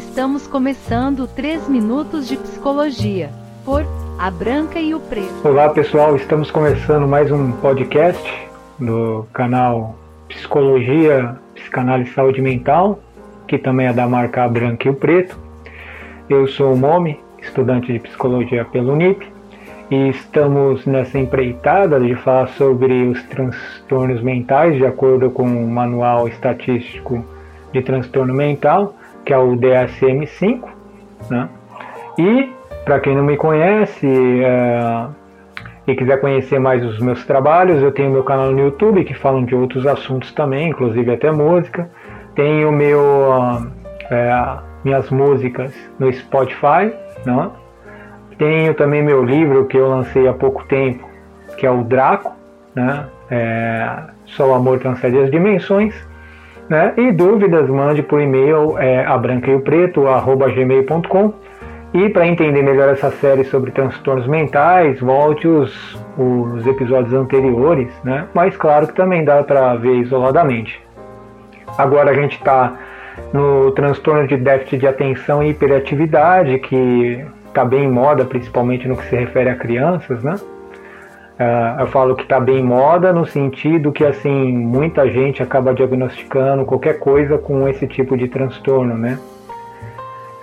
Estamos começando 3 minutos de psicologia por A Branca e o Preto. Olá pessoal, estamos começando mais um podcast do canal Psicologia, Psicanálise e Saúde Mental, que também é da marca A Branca e o Preto. Eu sou o Momi, estudante de psicologia pelo UNIP, e estamos nessa empreitada de falar sobre os transtornos mentais de acordo com o Manual Estatístico de Transtorno Mental, que é o DSM-5. Né? E, para quem não me conhece é, e quiser conhecer mais os meus trabalhos, eu tenho meu canal no YouTube que falam de outros assuntos também, inclusive até música. Tenho meu, é, minhas músicas no Spotify, né? Tenho também meu livro que eu lancei há pouco tempo, que é o Draco, né? É, Só o amor transcende as dimensões. Né? E dúvidas, mande por e-mail é, a branca e. E para entender melhor essa série sobre transtornos mentais, volte os, os episódios anteriores, né? mas claro que também dá para ver isoladamente. Agora a gente está no transtorno de déficit de atenção e hiperatividade, que está bem em moda, principalmente no que se refere a crianças, né? Uh, eu falo que está bem em moda no sentido que assim muita gente acaba diagnosticando qualquer coisa com esse tipo de transtorno, né?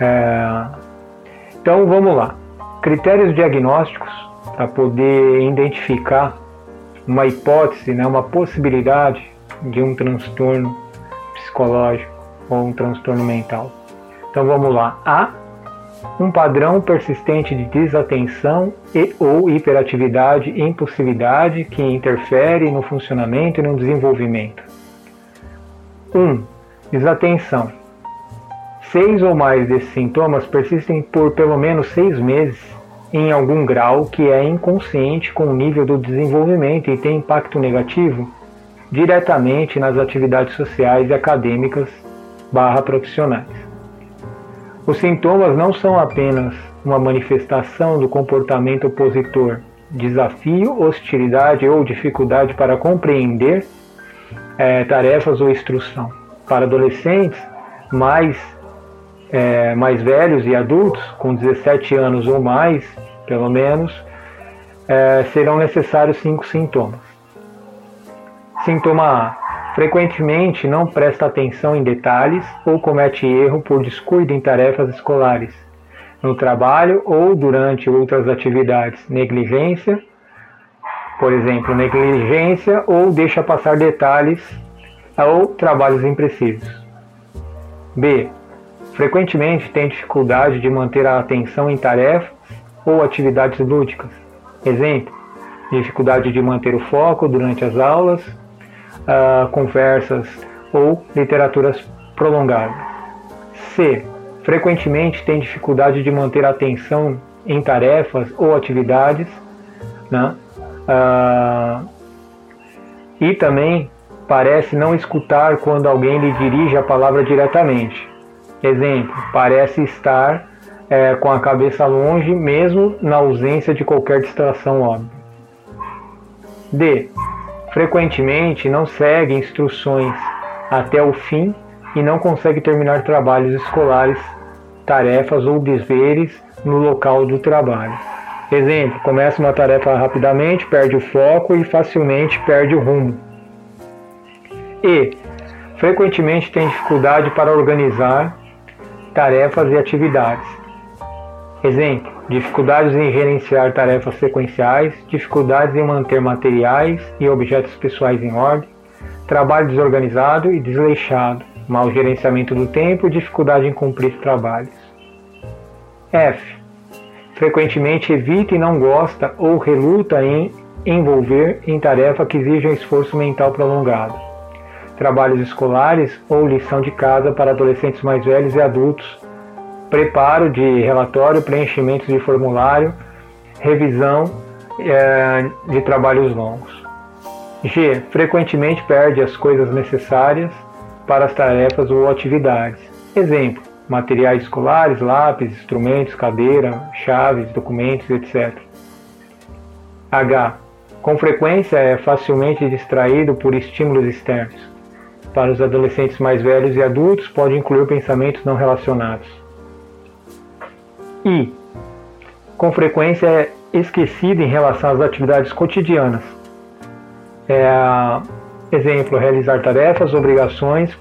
Uh, então vamos lá. Critérios diagnósticos para poder identificar uma hipótese, né, uma possibilidade de um transtorno psicológico ou um transtorno mental. Então vamos lá. A um padrão persistente de desatenção e ou hiperatividade e impulsividade que interfere no funcionamento e no desenvolvimento. 1. Um, desatenção. Seis ou mais desses sintomas persistem por pelo menos seis meses em algum grau que é inconsciente com o nível do desenvolvimento e tem impacto negativo diretamente nas atividades sociais e acadêmicas barra profissionais. Os sintomas não são apenas uma manifestação do comportamento opositor, desafio, hostilidade ou dificuldade para compreender é, tarefas ou instrução. Para adolescentes mais, é, mais velhos e adultos, com 17 anos ou mais, pelo menos, é, serão necessários cinco sintomas. Sintoma A Frequentemente não presta atenção em detalhes ou comete erro por descuido em tarefas escolares, no trabalho ou durante outras atividades. Negligência, por exemplo, negligência ou deixa passar detalhes ou trabalhos imprecisos. B. Frequentemente tem dificuldade de manter a atenção em tarefas ou atividades lúdicas. Exemplo: dificuldade de manter o foco durante as aulas uh, conversas ou literaturas prolongadas. C. Frequentemente tem dificuldade de manter a atenção em tarefas ou atividades, né? Uh, e também parece não escutar quando alguém lhe dirige a palavra diretamente. Exemplo, parece estar é, com a cabeça longe, mesmo na ausência de qualquer distração óbvia. D frequentemente não segue instruções até o fim e não consegue terminar trabalhos escolares, tarefas ou deveres no local do trabalho. Exemplo: começa uma tarefa rapidamente, perde o foco e facilmente perde o rumo. E frequentemente tem dificuldade para organizar tarefas e atividades. Exemplo: dificuldades em gerenciar tarefas sequenciais, dificuldades em manter materiais e objetos pessoais em ordem, trabalho desorganizado e desleixado, mau gerenciamento do tempo e dificuldade em cumprir trabalhos. F. Frequentemente evita e não gosta ou reluta em envolver em tarefa que exijam esforço mental prolongado. Trabalhos escolares ou lição de casa para adolescentes mais velhos e adultos preparo de relatório, preenchimento de formulário, revisão é, de trabalhos longos. G. Frequentemente perde as coisas necessárias para as tarefas ou atividades. Exemplo: materiais escolares, lápis, instrumentos, cadeira, chaves, documentos, etc. H. Com frequência é facilmente distraído por estímulos externos. Para os adolescentes mais velhos e adultos, pode incluir pensamentos não relacionados. I. Com frequência é esquecido em relação às atividades cotidianas. É, exemplo, realizar tarefas, obrigações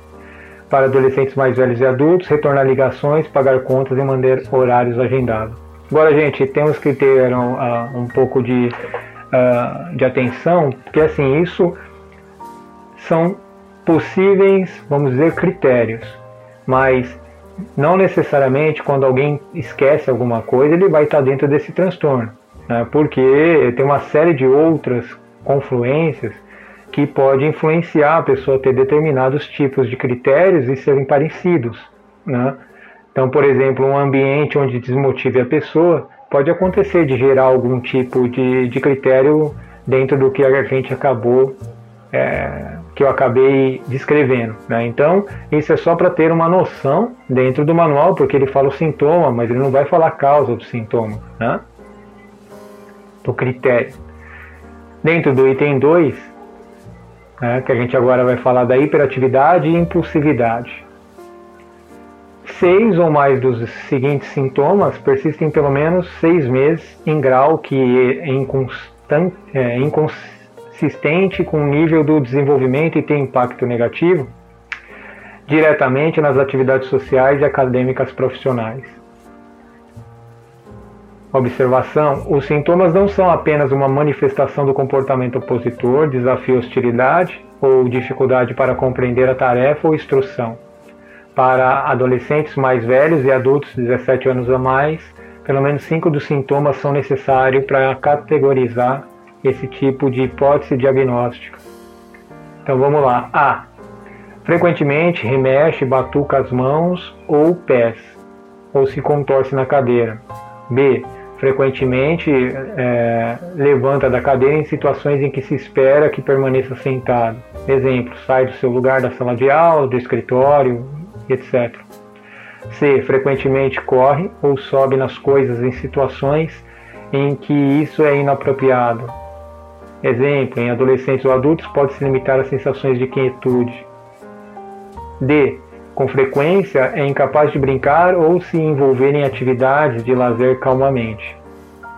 para adolescentes mais velhos e adultos, retornar ligações, pagar contas e manter horários agendados. Agora, gente, temos que ter um, uh, um pouco de, uh, de atenção, porque assim, isso são possíveis, vamos dizer, critérios, mas não necessariamente quando alguém esquece alguma coisa ele vai estar dentro desse transtorno, né? porque tem uma série de outras confluências que pode influenciar a pessoa a ter determinados tipos de critérios e serem parecidos. Né? Então, por exemplo, um ambiente onde desmotive a pessoa pode acontecer de gerar algum tipo de, de critério dentro do que a gente acabou é, que eu acabei descrevendo. Né? Então, isso é só para ter uma noção dentro do manual, porque ele fala o sintoma, mas ele não vai falar a causa do sintoma, né? do critério. Dentro do item 2, né, que a gente agora vai falar da hiperatividade e impulsividade. Seis ou mais dos seguintes sintomas persistem pelo menos seis meses em grau que é inconstante, é, consistente com o nível do desenvolvimento e tem impacto negativo diretamente nas atividades sociais e acadêmicas profissionais. Observação: os sintomas não são apenas uma manifestação do comportamento opositor, desafio hostilidade ou dificuldade para compreender a tarefa ou instrução. Para adolescentes mais velhos e adultos de 17 anos ou mais, pelo menos cinco dos sintomas são necessários para categorizar esse tipo de hipótese diagnóstica. Então vamos lá. A. Frequentemente remexe, batuca as mãos ou pés, ou se contorce na cadeira. B. Frequentemente é, levanta da cadeira em situações em que se espera que permaneça sentado. Exemplo, sai do seu lugar da sala de aula, do escritório, etc. C. Frequentemente corre ou sobe nas coisas em situações em que isso é inapropriado, Exemplo, em adolescentes ou adultos pode se limitar a sensações de quietude. D. Com frequência é incapaz de brincar ou se envolver em atividades de lazer calmamente.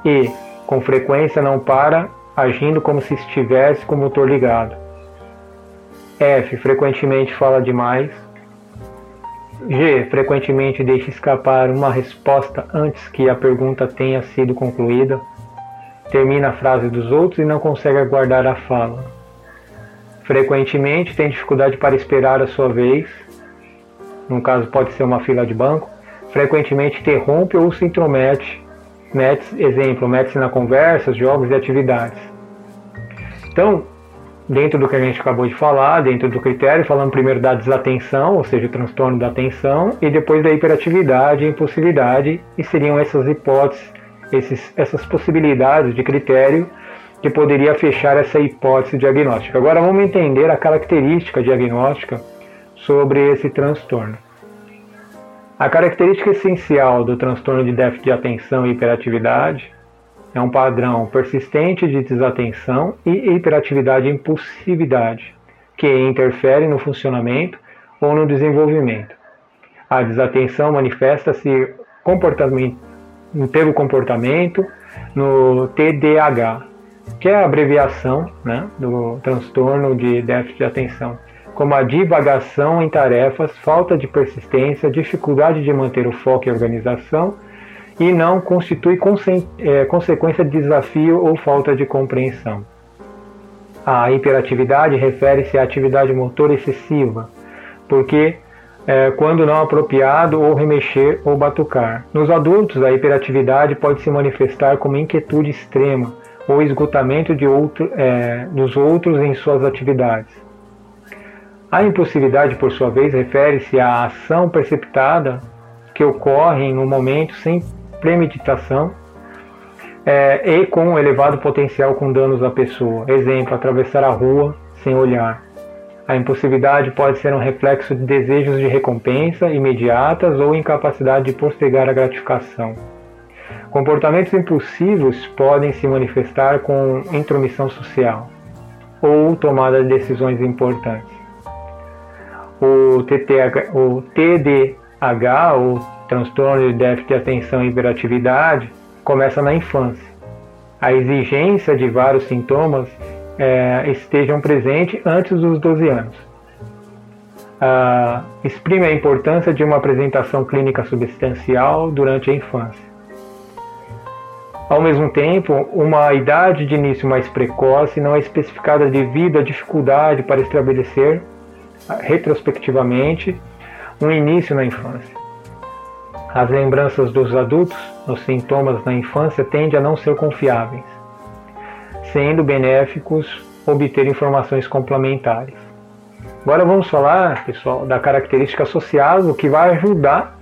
E. Com frequência não para, agindo como se estivesse com o motor ligado. F. Frequentemente fala demais. G. Frequentemente deixa escapar uma resposta antes que a pergunta tenha sido concluída termina a frase dos outros e não consegue aguardar a fala. Frequentemente tem dificuldade para esperar a sua vez, no caso pode ser uma fila de banco. Frequentemente interrompe ou se intromete, mete, exemplo, mete-se na conversa, jogos e atividades. Então, dentro do que a gente acabou de falar, dentro do critério, falando primeiro da desatenção, ou seja, o transtorno da atenção, e depois da hiperatividade impulsividade, e seriam essas hipóteses esses, essas possibilidades de critério que poderia fechar essa hipótese diagnóstica. Agora vamos entender a característica diagnóstica sobre esse transtorno. A característica essencial do transtorno de déficit de atenção e hiperatividade é um padrão persistente de desatenção e hiperatividade e impulsividade, que interfere no funcionamento ou no desenvolvimento. A desatenção manifesta-se comportamento no pelo comportamento, no TDAH, que é a abreviação né, do transtorno de déficit de atenção, como a divagação em tarefas, falta de persistência, dificuldade de manter o foco e organização, e não constitui é, consequência de desafio ou falta de compreensão. A hiperatividade refere-se à atividade motora excessiva, porque é, quando não apropriado, ou remexer ou batucar. Nos adultos, a hiperatividade pode se manifestar como inquietude extrema ou esgotamento de outro, é, dos outros em suas atividades. A impulsividade, por sua vez, refere-se à ação precipitada que ocorre no momento sem premeditação é, e com elevado potencial com danos à pessoa. Exemplo, atravessar a rua sem olhar. A impulsividade pode ser um reflexo de desejos de recompensa imediatas ou incapacidade de postergar a gratificação. Comportamentos impulsivos podem se manifestar com intromissão social ou tomada de decisões importantes. O, TTH, o TDAH ou transtorno de déficit de atenção e hiperatividade começa na infância. A exigência de vários sintomas é, estejam presentes antes dos 12 anos. Ah, exprime a importância de uma apresentação clínica substancial durante a infância. Ao mesmo tempo, uma idade de início mais precoce não é especificada devido à dificuldade para estabelecer, retrospectivamente, um início na infância. As lembranças dos adultos nos sintomas na infância tendem a não ser confiáveis, sendo benéficos obter informações complementares. Agora vamos falar, pessoal, da característica associada, o que vai ajudar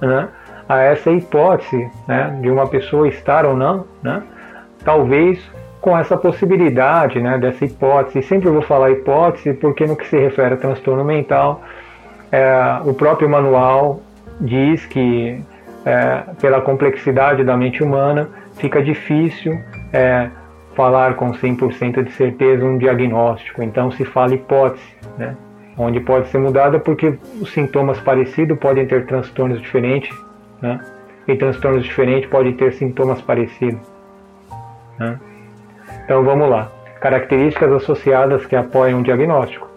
né, a essa hipótese né, de uma pessoa estar ou não, né, talvez com essa possibilidade né, dessa hipótese. Sempre vou falar hipótese porque no que se refere a transtorno mental, é, o próprio manual diz que é, pela complexidade da mente humana fica difícil é, falar com 100% de certeza um diagnóstico. Então se fala hipótese, né, onde pode ser mudada porque os sintomas parecidos podem ter transtornos diferentes né? E transtornos diferentes podem ter sintomas parecidos. Né? Então vamos lá. Características associadas que apoiam o diagnóstico.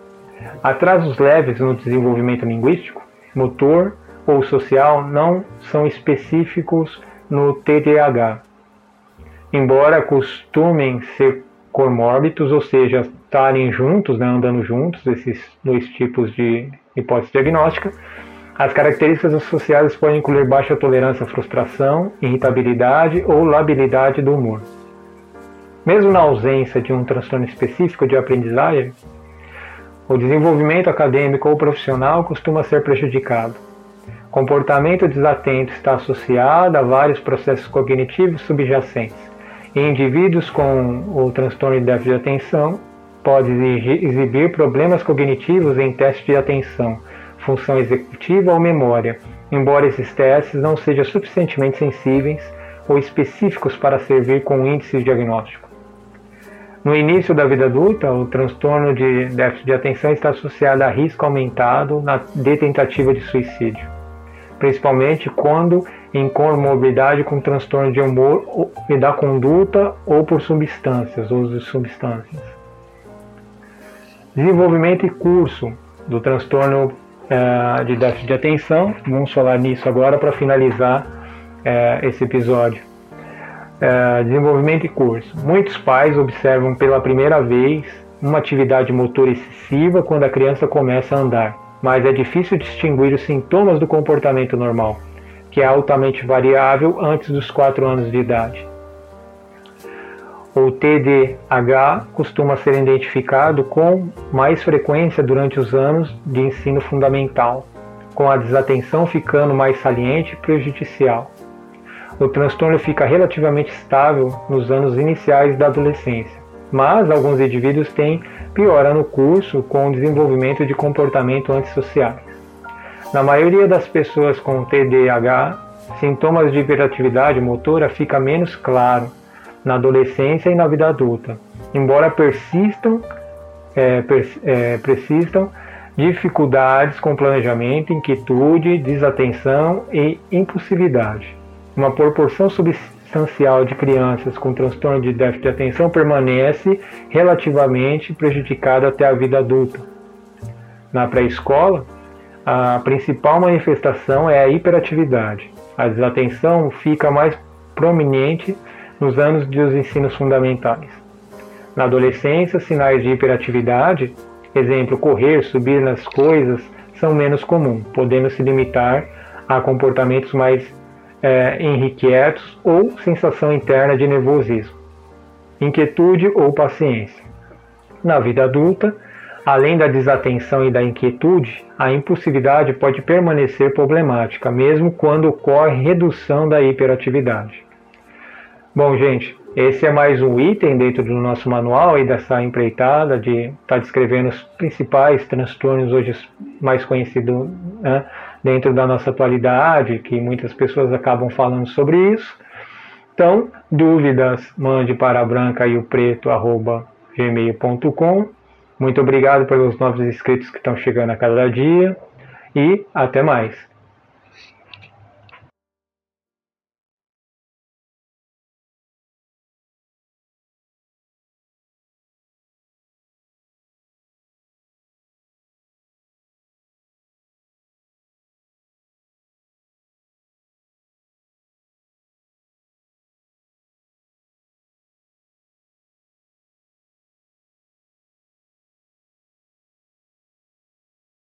Atrasos leves no desenvolvimento linguístico, motor ou social não são específicos no TDAH, embora costumem ser comórbidos, ou seja, estarem juntos, né, andando juntos, esses dois tipos de hipótese diagnóstica, as características associadas podem incluir baixa tolerância à frustração, irritabilidade ou labilidade do humor. Mesmo na ausência de um transtorno específico de aprendizagem, o desenvolvimento acadêmico ou profissional costuma ser prejudicado. Comportamento desatento está associado a vários processos cognitivos subjacentes. Em indivíduos com o transtorno de déficit de atenção, pode exibir problemas cognitivos em testes de atenção, função executiva ou memória, embora esses testes não sejam suficientemente sensíveis ou específicos para servir como índice diagnóstico. No início da vida adulta, o transtorno de déficit de atenção está associado a risco aumentado de tentativa de suicídio, principalmente quando em comorbidade com transtorno de humor e da conduta ou por substâncias, uso de substâncias. Desenvolvimento e curso do transtorno é, de déficit de atenção. Vamos falar nisso agora para finalizar é, esse episódio. É, desenvolvimento e curso. Muitos pais observam pela primeira vez uma atividade motor excessiva quando a criança começa a andar, mas é difícil distinguir os sintomas do comportamento normal, que é altamente variável antes dos 4 anos de idade. O TDAH costuma ser identificado com mais frequência durante os anos de ensino fundamental, com a desatenção ficando mais saliente e prejudicial. O transtorno fica relativamente estável nos anos iniciais da adolescência, mas alguns indivíduos têm piora no curso com o desenvolvimento de comportamento antissociais. Na maioria das pessoas com TDAH, sintomas de hiperatividade motora fica menos claro na adolescência e na vida adulta, embora persistam, é, pers é, persistam dificuldades com planejamento, inquietude, desatenção e impulsividade. Uma proporção substancial de crianças com transtorno de déficit de atenção permanece relativamente prejudicada até a vida adulta. Na pré-escola, a principal manifestação é a hiperatividade. A desatenção fica mais prominente nos anos dos ensinos fundamentais. Na adolescência, sinais de hiperatividade, exemplo, correr, subir nas coisas, são menos comuns, podendo se limitar a comportamentos mais é, inquietos ou sensação interna de nervosismo, inquietude ou paciência. Na vida adulta, além da desatenção e da inquietude, a impulsividade pode permanecer problemática, mesmo quando ocorre redução da hiperatividade. Bom, gente, esse é mais um item dentro do nosso manual e dessa empreitada de estar tá descrevendo os principais transtornos hoje mais conhecidos né, dentro da nossa atualidade, que muitas pessoas acabam falando sobre isso. Então, dúvidas, mande para branca e o preto gmail.com. Muito obrigado pelos novos inscritos que estão chegando a cada dia e até mais.